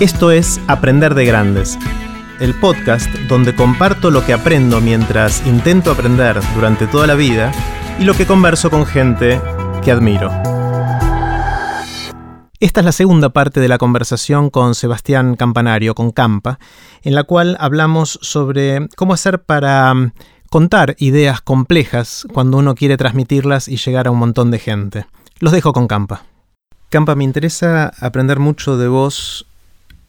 Esto es Aprender de Grandes, el podcast donde comparto lo que aprendo mientras intento aprender durante toda la vida y lo que converso con gente que admiro. Esta es la segunda parte de la conversación con Sebastián Campanario, con Campa, en la cual hablamos sobre cómo hacer para mm, contar ideas complejas cuando uno quiere transmitirlas y llegar a un montón de gente. Los dejo con Campa. Campa, me interesa aprender mucho de vos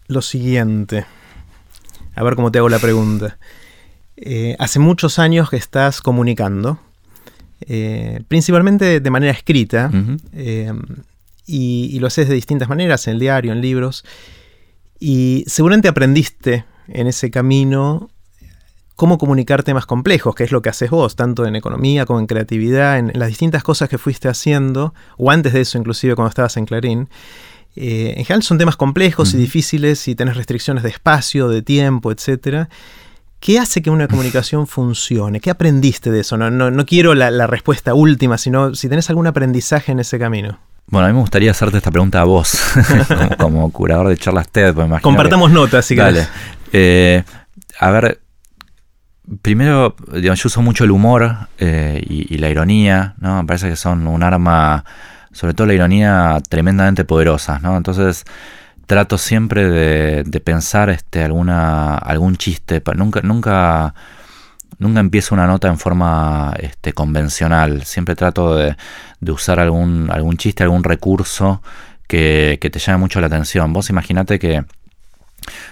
lo siguiente. A ver cómo te hago la pregunta. Eh, hace muchos años que estás comunicando, eh, principalmente de manera escrita, eh, y, y, lo haces de distintas maneras, en el diario, en libros, y seguramente aprendiste en ese camino cómo comunicar temas complejos, que es lo que haces vos, tanto en economía como en creatividad, en, las distintas cosas que fuiste haciendo, o antes de eso inclusive cuando estabas en Clarín. Eh, en general son temas complejos y difíciles y tenés restricciones de espacio, de tiempo, etc. ¿Qué hace que una comunicación funcione? ¿Qué aprendiste de eso? No, no, quiero la, respuesta última, sino si tenés algún aprendizaje en ese camino. Bueno, a mí me gustaría hacerte esta pregunta a vos, como, curador de charlas TED. Compartamos notas, si Dale. Eh, a ver, primero, yo uso mucho el humor eh, y, la ironía, ¿no? Me parece que son un arma, sobre todo la ironía, tremendamente poderosa, ¿no? Entonces trato siempre de, pensar este, alguna, algún chiste, nunca, nunca, nunca empiezo una nota en forma este, convencional, siempre trato de, usar algún, algún chiste, algún recurso que, que te llame mucho la atención. Vos imaginate que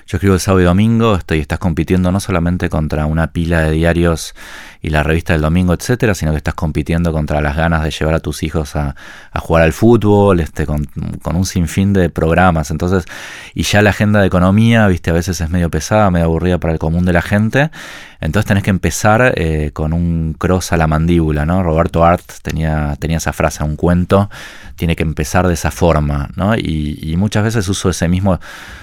yo escribo el sábado y domingo, estoy, estás compitiendo no solamente contra una pila de diarios y la revista del domingo, etcétera, sino que estás compitiendo contra las ganas de llevar a tus hijos a, jugar al fútbol, este, con, un sinfín de programas. Entonces, y ya la agenda de economía, viste, a veces es medio pesada, medio aburrida para el común de la gente. Entonces tenés que empezar eh, con un cross a la mandíbula, ¿no? Roberto Art tenía, tenía esa frase, un cuento tiene que empezar de esa forma, ¿no? Y, muchas veces uso ese mismo,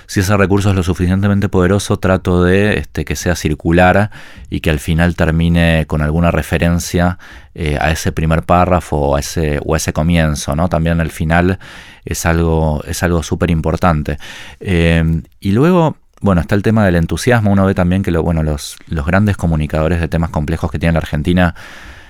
si ese recurso es lo suficientemente poderoso, trato de este, que sea circular y que al final termine con alguna referencia eh, a ese primer párrafo o a ese, comienzo, ¿no? También al final es algo es algo súper importante. Eh, y luego bueno, está el tema del entusiasmo. Uno ve también que lo, bueno, los, grandes comunicadores de temas complejos que tiene la Argentina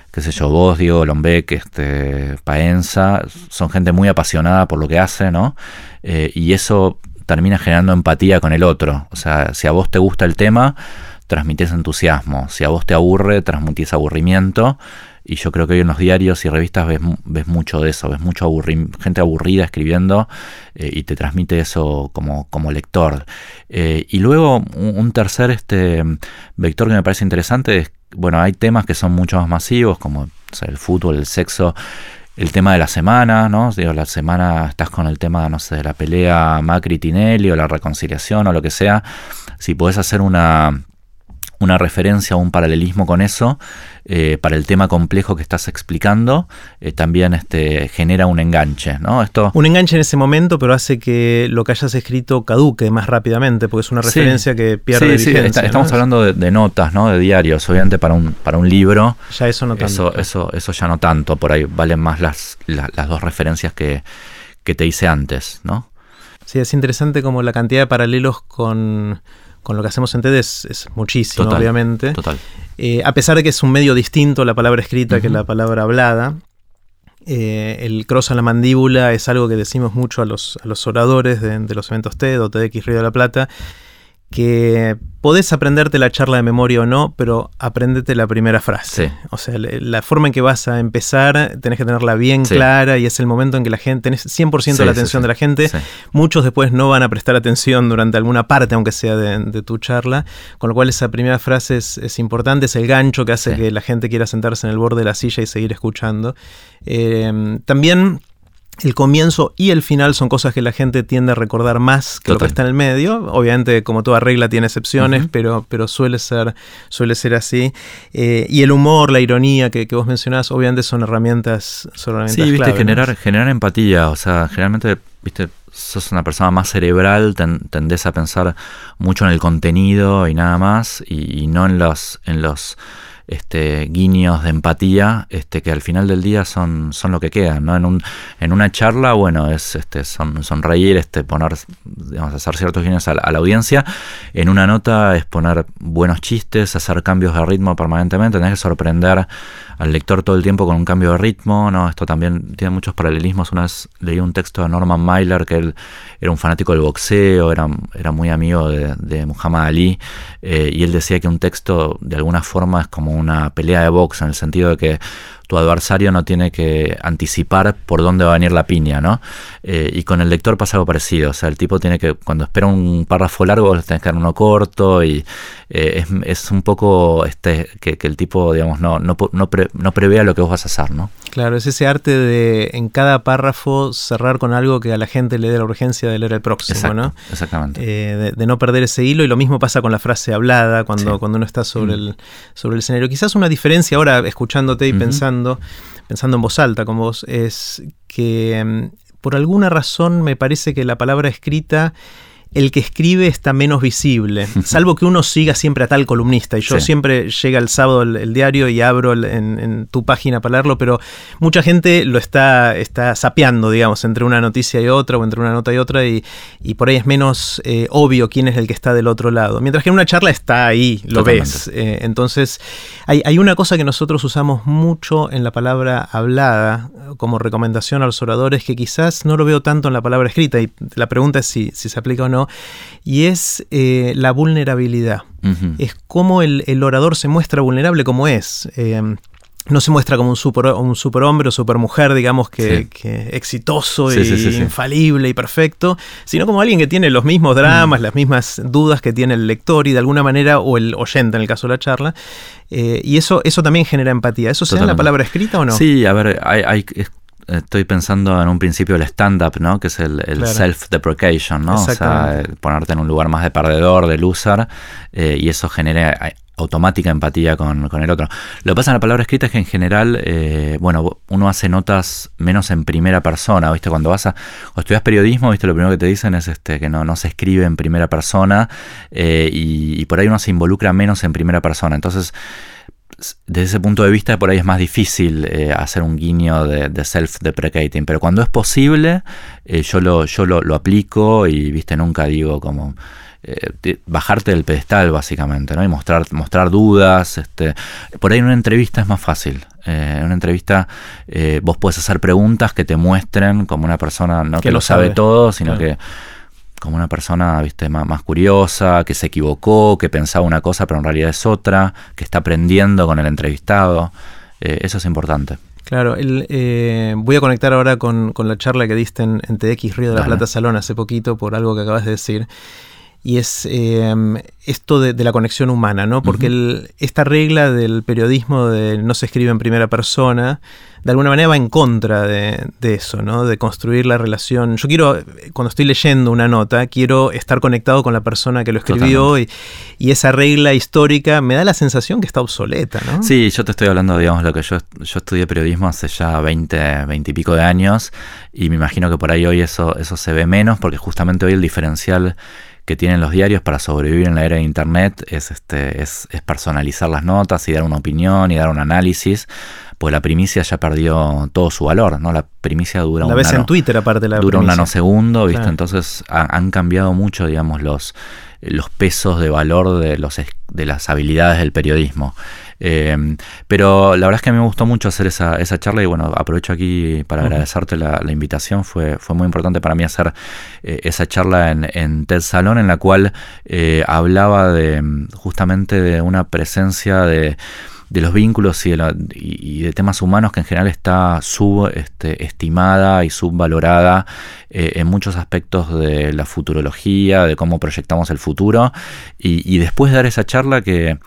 qué sé yo, vos, Diego Lombeck, este, Paenza, son gente muy apasionada por lo que hace, ¿no? Eh, y eso termina generando empatía con el otro. O sea, si a vos te gusta el tema, transmites entusiasmo. Si a vos te aburre, transmitís aburrimiento. Y yo creo que hoy en los diarios y revistas ves, ves mucho de eso, ves mucho gente aburrida escribiendo eh, y te transmite eso como, como lector. Eh, y luego un, tercer este, vector que me parece interesante es bueno, hay temas que son mucho más masivos, como el fútbol, el sexo, el tema de la semana, ¿no? Digo, la semana estás con el tema, no sé, de la pelea Macri-Tinelli o la reconciliación o lo que sea. Si puedes hacer una una referencia o un paralelismo con eso eh, para el tema complejo que estás explicando, eh, también este, genera un enganche. ¿no? Esto, un enganche en ese momento, pero hace que lo que hayas escrito caduque más rápidamente, porque es una referencia que pierde sí, vigencia, estamos hablando de, notas, ¿no? de diarios, obviamente para un, para un libro. Ya eso no tanto. Eso, eso, eso ya no tanto, por ahí valen más las, las, dos referencias que, que te hice antes. ¿no? Sí, es interesante como la cantidad de paralelos con con lo que hacemos en TED es, muchísimo, obviamente. Total. Eh, a pesar de que es un medio distinto la palabra escrita que la palabra hablada, eh, el cross a la mandíbula es algo que decimos mucho a los, a los oradores de, de, los eventos TED o TEDx Río de la Plata, que podés aprenderte la charla de memoria o no, pero aprendete la primera frase. O sea, la forma en que vas a empezar, tenés que tenerla bien clara y es el momento en que la gente, tenés 100% de la atención de la gente. Muchos después no van a prestar atención durante alguna parte, aunque sea de, tu charla, con lo cual esa primera frase es, importante, es el gancho que hace que la gente quiera sentarse en el borde de la silla y seguir escuchando. Eh, también el comienzo y el final son cosas que la gente tiende a recordar más que lo que está en el medio. Obviamente, como toda regla, tiene excepciones, pero, pero suele, ser, suele ser así. Eh, y el humor, la ironía que, vos mencionás, obviamente son herramientas, son Sí, viste, generar, generar empatía. O sea, generalmente, viste, sos una persona más cerebral, tendés a pensar mucho en el contenido y nada más, y, y no en los, en los este, guiños de empatía este, que al final del día son, son lo que quedan. ¿no? En, un, en una charla, bueno, es este, son, sonreír, este, poner, digamos, hacer ciertos guiños a la, audiencia. En una nota es poner buenos chistes, hacer cambios de ritmo permanentemente, tenés que sorprender al lector todo el tiempo con un cambio de ritmo. ¿no? Esto también tiene muchos paralelismos. Una vez leí un texto de Norman Mailer, que él era un fanático del boxeo, era, era muy amigo de, Muhammad Ali, eh, y él decía que un texto de alguna forma es como una pelea de box, en el sentido de que tu adversario no tiene que anticipar por dónde va a venir la piña, ¿no? Eh, y con el lector pasa algo parecido, o sea, el tipo tiene que, cuando espera un párrafo largo, tenés que dar uno corto y eh, es, un poco este que, el tipo, digamos, no, no, no, prevea lo que vos vas a hacer, ¿no? Claro, es ese arte de en cada párrafo cerrar con algo que a la gente le dé la urgencia de leer el próximo, ¿no? Exactamente. Eh, de, no perder ese hilo y lo mismo pasa con la frase hablada cuando, cuando uno está sobre, mm. el, sobre el escenario. Quizás una diferencia ahora, escuchándote y pensando, pensando en voz alta con vos, es que mm, por alguna razón me parece que la palabra escrita el que escribe está menos visible, salvo que uno siga siempre a tal columnista. Y yo siempre llega el sábado el, diario y abro en, tu página para leerlo, pero mucha gente lo está, está sapeando, digamos, entre una noticia y otra o entre una nota y otra, y, por ahí es menos eh, obvio quién es el que está del otro lado. Mientras que en una charla está ahí, lo ves. Eh, entonces, hay, hay una cosa que nosotros usamos mucho en la palabra hablada como recomendación a los oradores que quizás no lo veo tanto en la palabra escrita, y la pregunta es si, si se aplica o no y es eh, la vulnerabilidad. Es cómo el, orador se muestra vulnerable como es. Eh, no se muestra como un, super, un superhombre o supermujer, digamos, que, exitoso e infalible y perfecto, sino como alguien que tiene los mismos dramas, mm. las mismas dudas que tiene el lector y de alguna manera, o el oyente en el caso de la charla. Eh, y eso, eso también genera empatía. ¿Eso se da en la palabra escrita o no? Sí, a ver, hay, hay, estoy pensando en un principio el stand-up, ¿no? Que es el, self-deprecation, ¿no? O sea, ponerte en un lugar más de perdedor, de loser, eh, y eso genera eh, automática empatía con, el otro. Lo que pasa en la palabra escrita es que en general, eh, bueno, uno hace notas menos en primera persona, ¿viste? Cuando vas a, o estudias periodismo, ¿viste? Lo primero que te dicen es este, que no, no se escribe en primera persona y, y por ahí uno se involucra menos en primera persona. Entonces, desde ese punto de vista por ahí es más difícil eh, hacer un guiño de, self-deprecating, pero cuando es posible eh, yo, lo, yo lo, aplico y viste nunca digo como eh, bajarte del pedestal básicamente, ¿no? Y mostrar, mostrar dudas, este, por ahí en una entrevista es más fácil. en una entrevista vos puedes hacer preguntas que te muestren como una persona no que, lo sabe, todo, sino que como una persona viste más, curiosa, que se equivocó, que pensaba una cosa pero en realidad es otra, que está aprendiendo con el entrevistado. Eh, eso es importante. Claro, eh, voy a conectar ahora con, la charla que diste en, TX Río de la Plata Salón hace poquito por algo que acabas de decir. Y es em, esto de, la conexión humana, ¿no? Porque esta regla del periodismo de no se escribe en primera persona, de alguna manera va en contra de, eso, ¿no? De construir la relación. Yo quiero, cuando estoy leyendo una nota, quiero estar conectado con la persona que lo escribió y, esa regla histórica me da la sensación que está obsoleta, ¿no? Sí, yo te estoy hablando, digamos, lo que yo, yo estudié periodismo hace ya 20, 20 y pico de años y me imagino que por ahí hoy eso, eso se ve menos porque justamente hoy el diferencial que tienen los diarios para sobrevivir en la era de internet es este es, es, personalizar las notas y dar una opinión y dar un análisis pues la primicia ya perdió todo su valor, ¿no? La primicia dura la un ves en Twitter aparte la dura un nanosegundo, ¿viste? Entonces han cambiado mucho, digamos, los, los pesos de valor de, los, de las habilidades del periodismo. Eh, pero la verdad es que a mí me gustó mucho hacer esa, esa charla y bueno, aprovecho aquí para agradecerte la, invitación. Fue, fue muy importante para mí hacer eh, esa charla en, en, TED Salón en la cual eh, hablaba de justamente de una presencia de de los vínculos y de, temas humanos que en general está subestimada este, y subvalorada eh, en muchos aspectos de la futurología, de cómo proyectamos el futuro. Y, después de dar esa charla, que,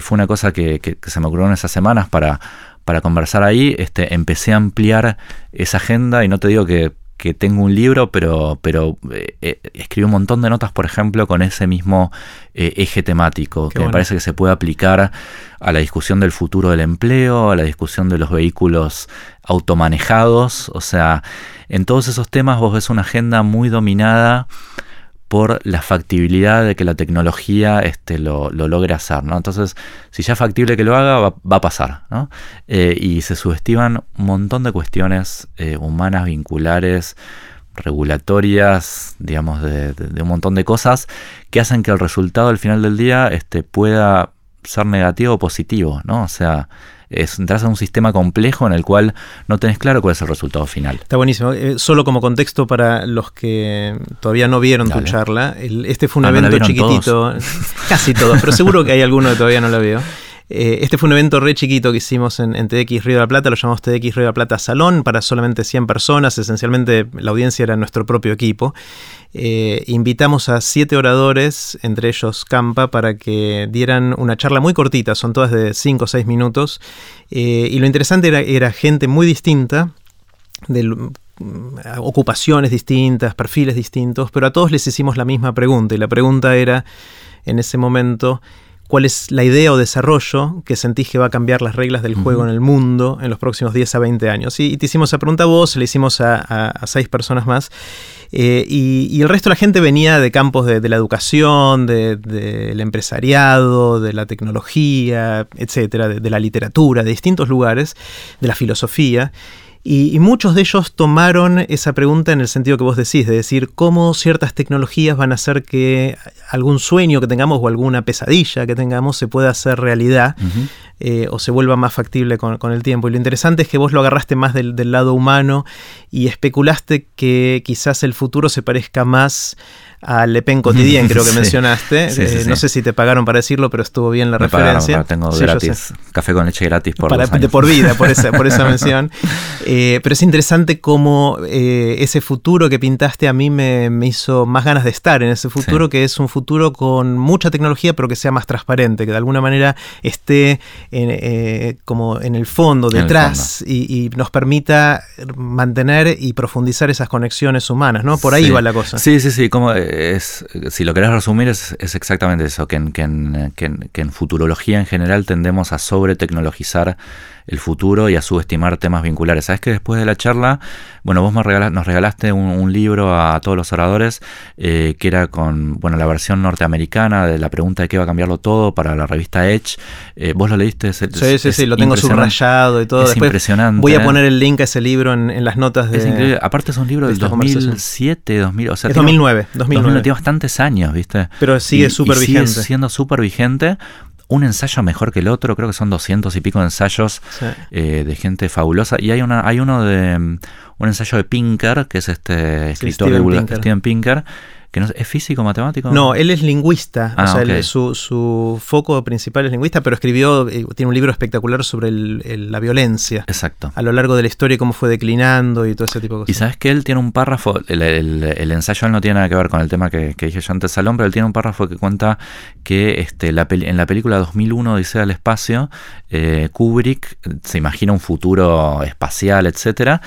fue una cosa que, se me ocurrió en esas semanas para, para conversar ahí, este, empecé a ampliar esa agenda y no te digo que que tengo un libro, pero, pero eh, eh, escribí un montón de notas, por ejemplo, con ese mismo eh, eje temático, que me parece que se puede aplicar a la discusión del futuro del empleo, a la discusión de los vehículos automanejados. O sea, en todos esos temas vos ves una agenda muy dominada por la factibilidad de que la tecnología este, lo, logre hacer. ¿no? Entonces, si ya es factible que lo haga, va, a pasar. ¿no? Eh, y se subestiman un montón de cuestiones eh, humanas, vinculares, regulatorias, digamos, de, un montón de cosas que hacen que el resultado al final del día este, pueda ser negativo o positivo. ¿no? O sea, es, entras a un sistema complejo en el cual no tenés claro cuál es el resultado final. Está buenísimo. Eh, solo como contexto para los que todavía no vieron tu charla, este fue un ah, evento chiquitito, casi todos, pero seguro que hay alguno que todavía no lo vio. Eh, este fue un evento re chiquito que hicimos en, TX Río de la Plata, lo llamamos TX Río de la Plata Salón para solamente 100 personas, esencialmente la audiencia era nuestro propio equipo. Eh, invitamos a siete oradores, entre ellos Campa, para que dieran una charla muy cortita, son todas de 5 o 6 minutos, eh, y lo interesante era, era gente muy distinta, mm, ocupaciones distintas, perfiles distintos, pero a todos les hicimos la misma pregunta, y la pregunta era, en ese momento, cuál es la idea o desarrollo que sentís que va a cambiar las reglas del juego en el mundo en los próximos 10 a 20 años. Y, te hicimos esa pregunta a vos, le hicimos a, seis personas más, eh, y, el resto de la gente venía de campos de, la educación, del empresariado, de la tecnología, etcétera, de la literatura, de distintos lugares, de la filosofía. Y, muchos de ellos tomaron esa pregunta en el sentido que vos decís, de decir cómo ciertas tecnologías van a hacer que algún sueño que tengamos o alguna pesadilla que tengamos se pueda hacer realidad eh, o se vuelva más factible con, el tiempo. Y lo interesante es que vos lo agarraste más del, del lado humano y especulaste que quizás el futuro se parezca más a Le Pen Quotidien, creo que mencionaste. Eh, no sé si te pagaron para decirlo, pero estuvo bien la referencia. tengo gratis, café con leche gratis por para, De por vida, por esa, por esa mención. Eh, pero es interesante cómo eh, ese futuro que pintaste a mí me, hizo más ganas de estar en ese futuro, que es un futuro con mucha tecnología, pero que sea más transparente, que de alguna manera esté como en el fondo, detrás, Y, nos permita mantener y profundizar esas conexiones humanas, ¿no? Por ahí va la cosa. Sí, sí, sí, como es, si lo querés resumir, es, exactamente eso, que en, que, en, futurología en general tendemos a sobre-tecnologizar el futuro y a subestimar temas vinculares. Sabes que después de la charla, bueno, vos nos regalaste un, libro a todos los oradores eh, que era con, bueno, la versión norteamericana de la pregunta de qué va a cambiarlo todo para la revista Edge. Eh, vos lo leíste. sí, sí, sí, lo tengo subrayado y todo. Es impresionante. Voy a poner el link a ese libro en, las notas de. Es increíble. Aparte es un libro del 2007, 2000, o sea, es 2009, 2009. Tiene bastantes años, ¿viste? Pero sigue súper vigente. Sigue siendo súper vigente un ensayo mejor que el otro, creo que son doscientos y pico ensayos eh, de gente fabulosa. Y hay una, hay uno de mm, un ensayo de Pinker, que es este escritor de Steven Pinker que no, ¿Es físico, matemático? No, él es lingüista. o ah, sea, su, foco principal es lingüista, pero escribió, eh, tiene un libro espectacular sobre la violencia. Exacto. A lo largo de la historia, cómo fue declinando y todo ese tipo de cosas. Y sabes que él tiene un párrafo, el, ensayo no tiene nada que ver con el tema que, dije yo antes, Salón, pero él tiene un párrafo que cuenta que este, en la película 2001, Dice al Espacio, eh, Kubrick se imagina un futuro espacial, etcétera,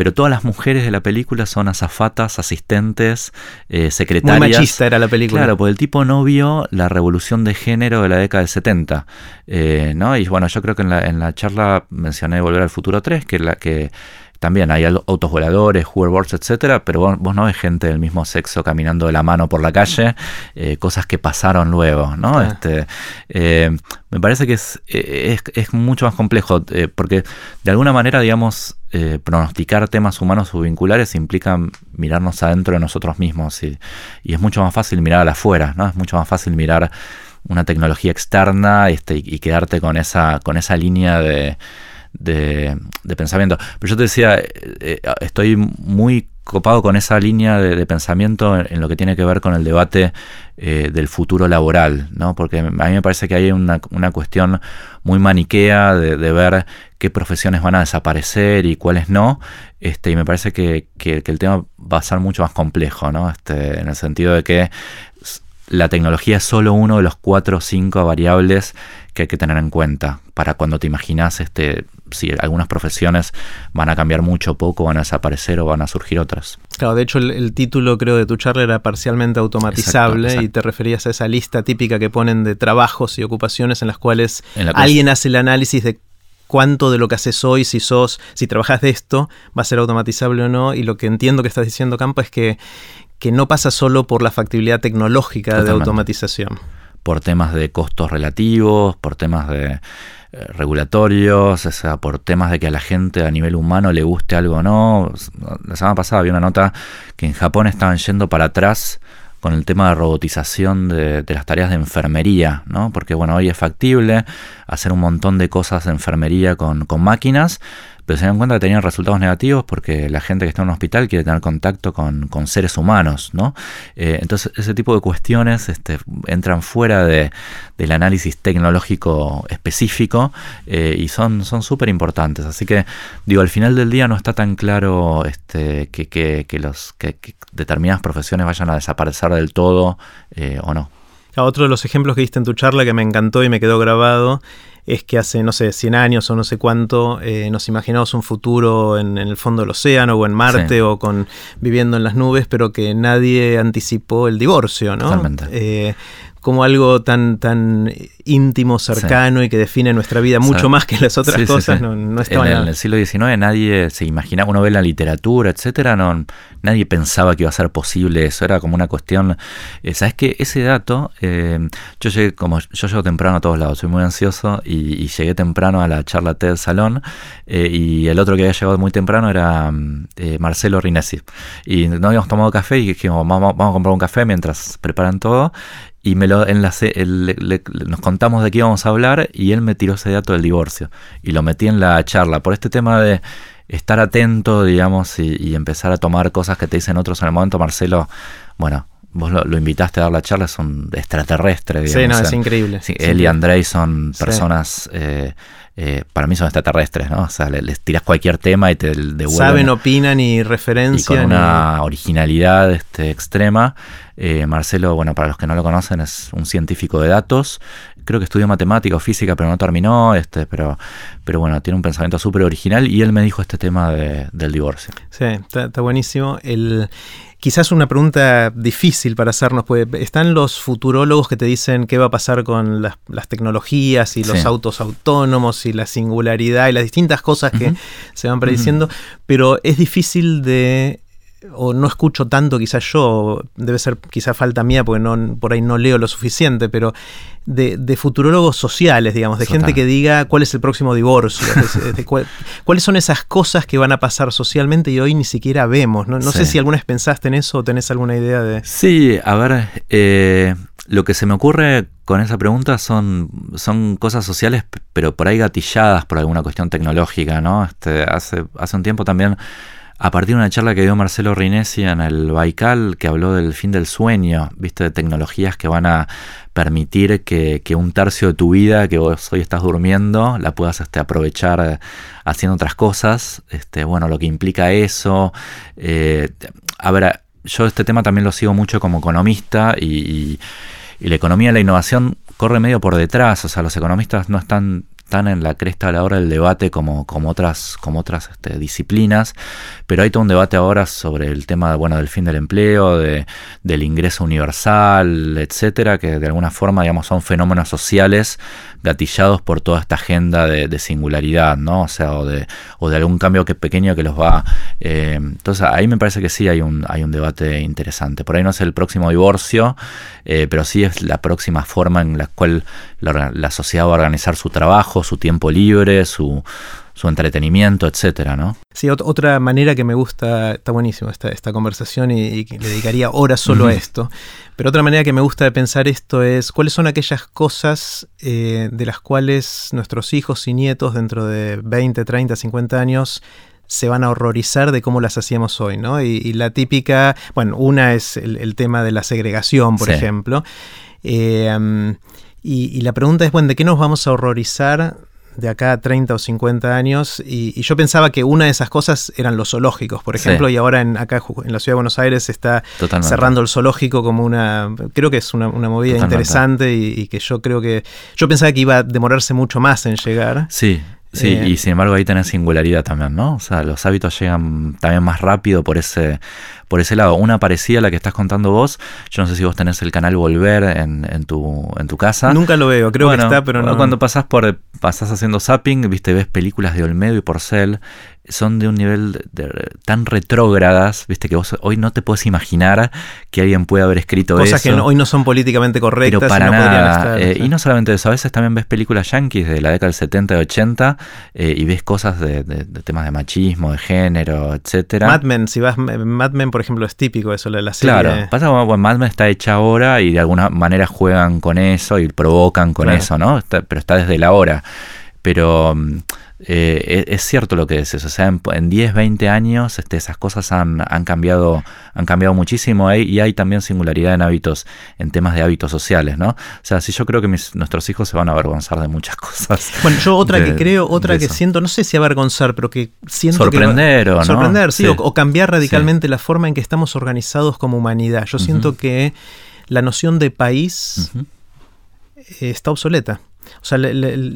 pero todas las mujeres de la película son azafatas, asistentes, eh, secretarias. Muy machista era la película. Claro, porque el tipo no vio la revolución de género de la década del 70. Eh, ¿no? Y bueno, yo creo que en la, en la charla mencioné Volver al Futuro 3, que la que también hay autos voladores, hoverboards, etcétera, pero vos, no ves gente del mismo sexo caminando de la mano por la calle, eh, cosas que pasaron luego, ¿no? Este, eh, me parece que es, eh, es, mucho más complejo, porque de alguna manera, digamos, pronosticar temas humanos o vinculares implica mirarnos adentro de nosotros mismos y, y es mucho más fácil mirar a afuera, ¿no? Es mucho más fácil mirar una tecnología externa este, y quedarte con esa, con esa línea de de, pensamiento. Pero yo te decía, eh, eh, estoy muy copado con esa línea de, pensamiento en, lo que tiene que ver con el debate eh, del futuro laboral, ¿no? porque a mí me parece que hay una, cuestión muy maniquea de, ver qué profesiones van a desaparecer y cuáles no, este, y me parece que, que, el tema va a ser mucho más complejo, ¿no? este, en el sentido de que la tecnología es solo uno de los cuatro o cinco variables que hay que tener en cuenta para cuando te imaginas este, si algunas profesiones van a cambiar mucho o poco, van a desaparecer o van a surgir otras. Claro, de hecho el, título creo de tu charla era parcialmente automatizable y te referías a esa lista típica que ponen de trabajos y ocupaciones en las cuales alguien hace el análisis de cuánto de lo que haces hoy, si sos, si trabajas de esto, va a ser automatizable o no. Y lo que entiendo que estás diciendo, Campo, es que que no pasa solo por la factibilidad tecnológica de automatización. Por temas de costos relativos, por temas de eh, regulatorios, o sea, por temas de que a la gente a nivel humano le guste algo o no. La semana pasada había una nota que en Japón estaban yendo para atrás con el tema de robotización de, las tareas de enfermería, ¿no? Porque bueno, hoy es factible hacer un montón de cosas de enfermería con, con máquinas, pero se dan cuenta que tenían resultados negativos porque la gente que está en un hospital quiere tener contacto con, seres humanos, ¿no? Eh, entonces ese tipo de cuestiones este, entran fuera de, del análisis tecnológico específico eh, y son súper importantes. Así que digo, al final del día no está tan claro este, que, que, los, que, determinadas profesiones vayan a desaparecer del todo eh, o no. Otro de los ejemplos que diste en tu charla que me encantó y me quedó grabado es que hace, no sé, 100 años o no sé cuánto, eh, nos imaginamos un futuro en, el fondo del océano o en Marte o con viviendo en las nubes, pero que nadie anticipó el divorcio, ¿no? Totalmente. Eh, como algo tan, tan íntimo, cercano y que define nuestra vida mucho más que las otras cosas. No, no en, en, el siglo XIX nadie se imaginaba, uno ve la literatura, etcétera, no, nadie pensaba que iba a ser posible eso, era como una cuestión. Eh, Sabes que ese dato, eh, yo llegué, como yo llego temprano a todos lados, soy muy ansioso y, llegué temprano a la charla TED Salón eh, y el otro que había llegado muy temprano era Marcelo Rinesi. Y no habíamos tomado café y dijimos, vamos, vamos a comprar un café mientras preparan todo y me lo enlacé, nos contamos de qué íbamos a hablar y él me tiró ese dato del divorcio y lo metí en la charla por este tema de estar atento, digamos, y, empezar a tomar cosas que te dicen otros en el momento, Marcelo, bueno, vos lo, invitaste a dar la charla, es un extraterrestre, Sí, no, es increíble. él y Andrei son personas... Eh, eh, para mí son extraterrestres, ¿no? O sea, les, tiras cualquier tema y te devuelven. Saben, opinan y referencian. Y con una originalidad este, extrema. Eh, Marcelo, bueno, para los que no lo conocen, es un científico de datos. Creo que estudió matemática o física, pero no terminó. Este, pero, pero bueno, tiene un pensamiento súper original y él me dijo este tema del divorcio. Sí, está, está buenísimo. El, Quizás una pregunta difícil para hacernos, pues están los futurólogos que te dicen qué va a pasar con las, tecnologías y los autos autónomos y la singularidad y las distintas cosas que se van prediciendo, pero es difícil de o no escucho tanto quizás yo, debe ser quizá falta mía porque no, por ahí no leo lo suficiente, pero de, de futurólogos sociales, digamos, de gente que diga cuál es el próximo divorcio, cuáles son esas cosas que van a pasar socialmente y hoy ni siquiera vemos. No, sé si alguna vez pensaste en eso o tenés alguna idea de... Sí, a ver, eh, lo que se me ocurre con esa pregunta son, son cosas sociales, pero por ahí gatilladas por alguna cuestión tecnológica, ¿no? Este, hace, hace un tiempo también a partir de una charla que dio Marcelo Rinesi en el Baikal, que habló del fin del sueño, viste, de tecnologías que van a permitir que, un tercio de tu vida que vos hoy estás durmiendo la puedas este, aprovechar eh, haciendo otras cosas. Este, bueno, lo que implica eso. Eh, a ver, yo este tema también lo sigo mucho como economista y, y la economía y la innovación corre medio por detrás, o sea, los economistas no están están en la cresta a la hora del debate como, como otras, como otras este, disciplinas, pero hay todo un debate ahora sobre el tema bueno, del fin del empleo, de, del ingreso universal, etcétera, que de alguna forma digamos, son fenómenos sociales gatillados por toda esta agenda de, singularidad, ¿no? O sea, o de, o de algún cambio que pequeño que los va. Eh, entonces ahí me parece que sí hay un, hay un debate interesante. Por ahí no es el próximo divorcio, eh, pero sí es la próxima forma en la cual la, sociedad va a organizar su trabajo, su tiempo libre, su, su entretenimiento, etcétera, ¿no? Sí, otra manera que me gusta, está buenísimo esta, esta conversación y, le dedicaría horas solo a esto, pero otra manera que me gusta de pensar esto es cuáles son aquellas cosas eh, de las cuales nuestros hijos y nietos dentro de 20, 30, 50 años se van a horrorizar de cómo las hacíamos hoy, ¿no? Y, la típica, bueno, una es el, tema de la segregación, por ejemplo. Eh, y, la pregunta es, bueno, ¿de qué nos vamos a horrorizar de acá a 30 o 50 años? Y, yo pensaba que una de esas cosas eran los zoológicos, por ejemplo, y ahora en, acá en la ciudad de Buenos Aires se está cerrando el zoológico como una, creo que es una, movida interesante y, y, que yo creo que, yo pensaba que iba a demorarse mucho más en llegar. Sí. Sí, eh, y sin embargo ahí tenés singularidad también, ¿no? O sea, los hábitos llegan también más rápido por ese, por ese lado. Una parecida a la que estás contando vos. Yo no sé si vos tenés el canal Volver en, en, tu, en tu casa. Nunca lo veo, creo que está, pero no. Cuando pasás por, pasás haciendo zapping, viste, ves películas de Olmedo y Porcel son de un nivel tan retrógradas, viste, que vos hoy no te puedes imaginar que alguien pueda haber escrito eso. Cosas que hoy no son políticamente correctas. Pero para y no nada. Eh, y no solamente eso, a veces también ves películas yankees de la década del 70 y 80 eh, y ves cosas de, temas de machismo, de género, etcétera. Mad Men, si vas, Mad Men, por ejemplo, es típico eso, la, la serie. Claro, pasa que bueno, Mad Men está hecha ahora y de alguna manera juegan con eso y provocan con eso, ¿no? pero está desde la hora. Pero mm, eh, es, cierto lo que dices, o sea, en, 10, 20 años este, esas cosas han, han, cambiado, han cambiado muchísimo y hay también singularidad en hábitos, en temas de hábitos sociales, ¿no? O sea, sí yo creo que nuestros hijos se van a avergonzar de muchas cosas. Bueno, yo otra que creo, otra que siento, no sé si avergonzar, pero que siento sorprender o no. Sorprender, sí, O, cambiar radicalmente la forma en que estamos organizados como humanidad. Yo siento que la noción de país está obsoleta. O sea,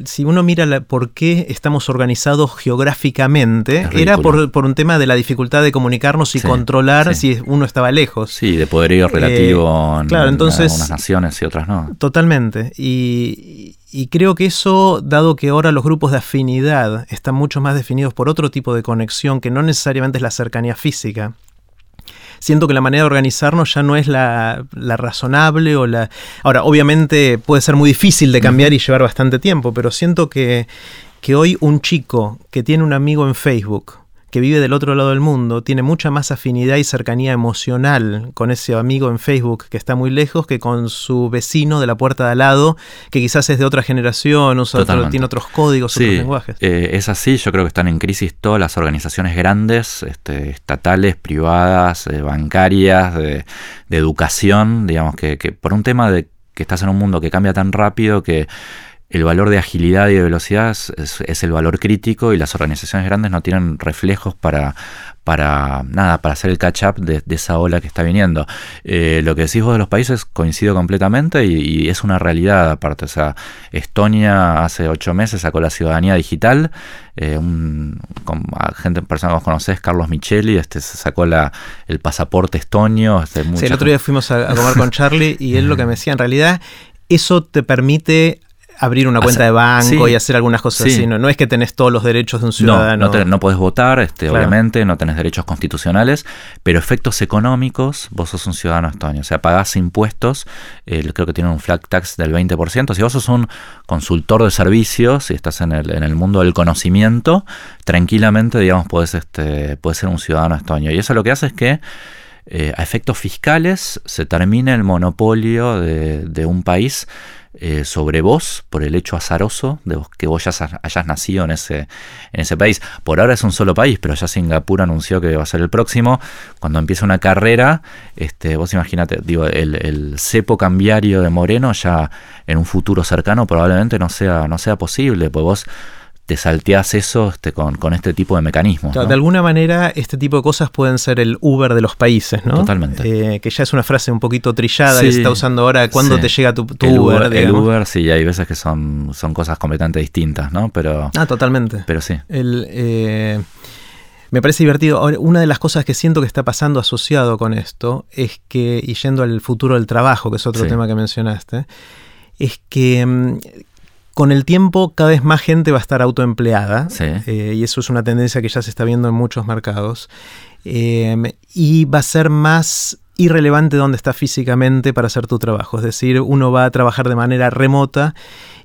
si uno mira por qué estamos organizados geográficamente, era por, un tema de la dificultad de comunicarnos y controlar si uno estaba lejos. Sí, de poderío relativo eh, en, entonces, unas naciones y otras no. Totalmente. Y, y creo que eso, dado que ahora los grupos de afinidad están mucho más definidos por otro tipo de conexión, que no necesariamente es la cercanía física, siento que la manera de organizarnos ya no es la, razonable o la... Ahora, obviamente puede ser muy difícil de cambiar y llevar bastante tiempo, pero siento que, que hoy un chico que tiene un amigo en Facebook, que vive del otro lado del mundo tiene mucha más afinidad y cercanía emocional con ese amigo en Facebook que está muy lejos que con su vecino de la puerta de al lado, que quizás es de otra generación, usa tiene otros códigos, otros lenguajes. Eh, es así, yo creo que están en crisis todas las organizaciones grandes, este, estatales, privadas, eh, bancarias, de, educación, digamos que, que por un tema de que estás en un mundo que cambia tan rápido que el valor de agilidad y de velocidad es, el valor crítico y las organizaciones grandes no tienen reflejos para, para nada, para hacer el catch-up de, esa ola que está viniendo. Eh, lo que decís vos de los países coincido completamente y, es una realidad aparte. O sea, Estonia hace ocho meses sacó la ciudadanía digital. Eh, un, con, gente, persona que vos conocés, Carlos Micheli, este, se sacó la, el pasaporte estonio. Este, sí, el otro día fuimos a, a comer con Charlie y él lo que me decía, en realidad, eso te permite abrir una cuenta de banco y hacer algunas cosas así. No, no, es que tenés todos los derechos de un ciudadano. No, no, podés votar, este, obviamente, no tenés derechos constitucionales, pero efectos económicos, vos sos un ciudadano estonio. O sea, pagás impuestos, creo que tienen un flat tax del 20%. Si vos sos un consultor de servicios y estás en el, en el mundo del conocimiento, tranquilamente, digamos, podés, este, ser un ciudadano estonio. Y eso lo que hace es que eh, a efectos fiscales se termina el monopolio de, de un país eh, sobre vos por el hecho azaroso de que vos ya hayas nacido en ese, en ese país. Por ahora es un solo país, pero ya Singapur anunció que va a ser el próximo. Cuando empiece una carrera, este, vos imagínate, digo, el, el, cepo cambiario de Moreno ya en un futuro cercano probablemente no sea, no sea posible, pues vos te salteás eso este, con, este tipo de mecanismos. De alguna manera, este tipo de cosas pueden ser el Uber de los países, ¿no? Totalmente. Eh, que ya es una frase un poquito trillada que se está usando ahora. ¿Cuándo te llega tu, Uber? el Uber, sí, hay veces que son, son cosas completamente distintas, ¿no? Pero, ah, totalmente. Pero sí. Eh, me parece divertido. una de las cosas que siento que está pasando asociado con esto es que, y yendo al futuro del trabajo, que es otro tema que mencionaste, es que mm, con el tiempo cada vez más gente va a estar autoempleada eh, y eso es una tendencia que ya se está viendo en muchos mercados eh, y va a ser más irrelevante dónde está físicamente para hacer tu trabajo. Es decir, uno va a trabajar de manera remota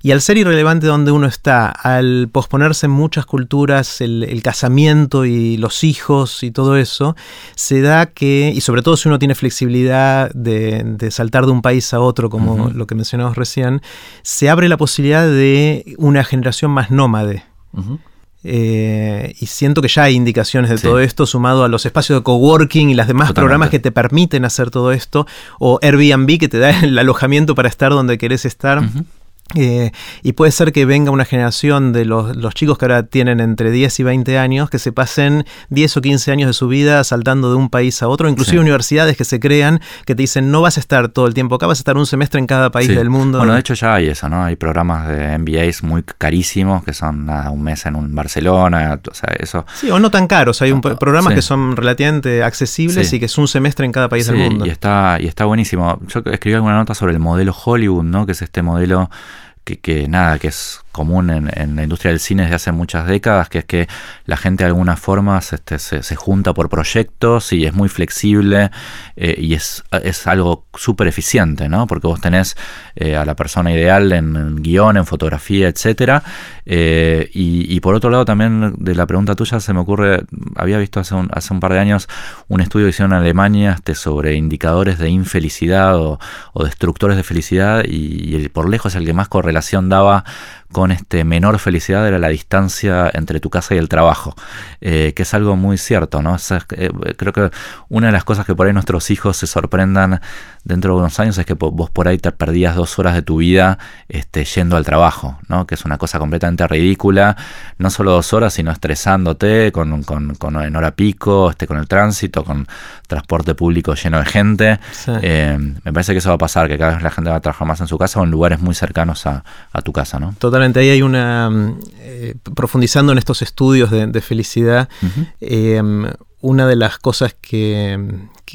y al ser irrelevante donde uno está, al posponerse en muchas culturas el, casamiento y los hijos y todo eso, se da que, y sobre todo si uno tiene flexibilidad de, saltar de un país a otro, como lo que mencionamos recién, se abre la posibilidad de una generación más nómade. Eh, y siento que ya hay indicaciones de todo esto, sumado a los espacios de coworking y las demás programas que te permiten hacer todo esto, o Airbnb que te da el alojamiento para estar donde querés estar. Eh, y puede ser que venga una generación de los, chicos que ahora tienen entre 10 y 20 años que se pasen 10 o 15 años de su vida saltando de un país a otro, inclusive universidades que se crean que te dicen no vas a estar todo el tiempo acá, vas a estar un semestre en cada país del mundo. Bueno, de hecho ya hay eso, ¿no? Hay programas de MBAs muy carísimos que son un mes en un Barcelona, o sea, eso. Sí, o no tan caros, hay un, programas que son relativamente accesibles y que es un semestre en cada país del mundo. Y está, y está buenísimo. Yo escribí alguna nota sobre el modelo Hollywood, ¿no? Que es este modelo que, nada, que es común en, la industria del cine desde hace muchas décadas, que es que la gente de alguna forma este, se, se, junta por proyectos y es muy flexible eh, y es, es algo súper eficiente, ¿no? Porque vos tenés eh, a la persona ideal en, guion, en fotografía, etcétera. Eh, y, por otro lado también de la pregunta tuya se me ocurre, había visto hace un, hace un par de años un estudio que hicieron en Alemania este, sobre indicadores de infelicidad o, destructores de felicidad y, y por lejos el que más correlación daba con este menor felicidad era la distancia entre tu casa y el trabajo, eh, que es algo muy cierto, ¿no? Eh, creo que una de las cosas que por ahí nuestros hijos se sorprendan dentro de unos años es que vos por ahí te perdías dos horas de tu vida este, yendo al trabajo, ¿no? Que es una cosa completamente ridícula, no solo dos horas, sino estresándote con, con, con en hora pico, este, con el tránsito, con transporte público lleno de gente. Eh, me parece que eso va a pasar, que cada vez la gente va a trabajar más en su casa o en lugares muy cercanos a, tu casa, ¿no? Ahí hay una. Mm, eh, profundizando en estos estudios de, felicidad, em, una de las cosas que,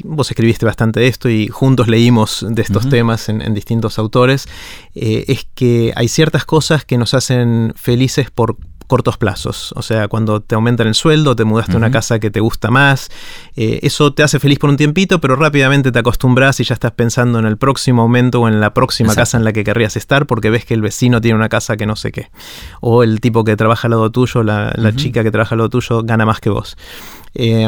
vos escribiste bastante de esto y juntos leímos de estos temas en, distintos autores, eh, es que hay ciertas cosas que nos hacen felices por cortos plazos. O sea, cuando te aumentan el sueldo, te mudaste a una casa que te gusta más, eh, eso te hace feliz por un tiempito, pero rápidamente te acostumbras y ya estás pensando en el próximo aumento o en la próxima casa en la que querrías estar porque ves que el vecino tiene una casa que no sé qué. O el tipo que trabaja al lado tuyo, la, chica que trabaja al lado tuyo, gana más que vos. Eh,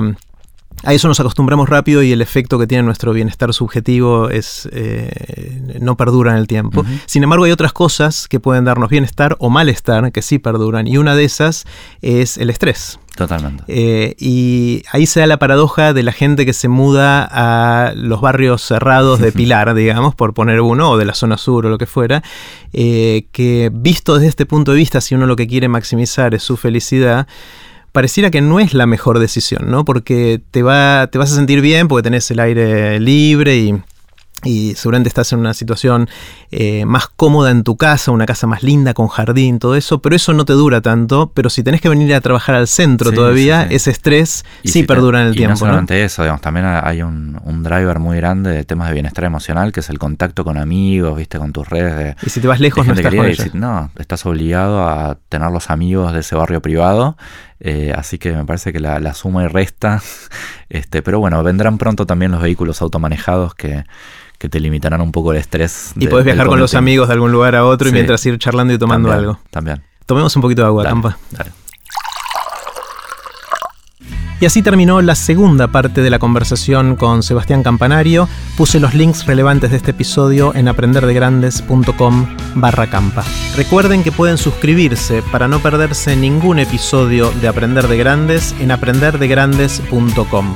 a eso nos acostumbramos rápido y el efecto que tiene nuestro bienestar subjetivo es eh, no perdura en el tiempo. Sin embargo, hay otras cosas que pueden darnos bienestar o malestar que sí perduran. Y una de esas es el estrés. Totalmente. Eh, y ahí se da la paradoja de la gente que se muda a los barrios cerrados de Pilar, digamos, por poner uno, o de la zona sur o lo que fuera, eh, que visto desde este punto de vista, si uno lo que quiere maximizar es su felicidad, pareciera que no es la mejor decisión, ¿no? Porque te, va, te vas a sentir bien porque tenés el aire libre y y seguramente estás en una situación eh, más cómoda en tu casa, una casa más linda, con jardín, todo eso, pero eso no te dura tanto, pero si tenés que venir a trabajar al centro todavía, ese estrés sí perdura en el tiempo. No solamente eso, digamos, también hay un, driver muy grande de temas de bienestar emocional, que es el contacto con amigos, viste, con tus redes. y si te vas lejos, no estás con No, estás obligado a tener los amigos de ese barrio privado, eh, así que me parece que la, suma y resta, este, pero bueno, vendrán pronto también los vehículos automanejados que que te limitarán un poco el estrés. Y puedes viajar con los amigos de algún lugar a otro y mientras ir charlando y tomando algo. También. Tomemos un poquito de agua, Campa. Y así terminó la segunda parte de la conversación con Sebastián Campanario. Puse los links relevantes de este episodio en aprenderdegrandes.com barra campa. Recuerden que pueden suscribirse para no perderse ningún episodio de Aprender de Grandes en aprenderdegrandes.com.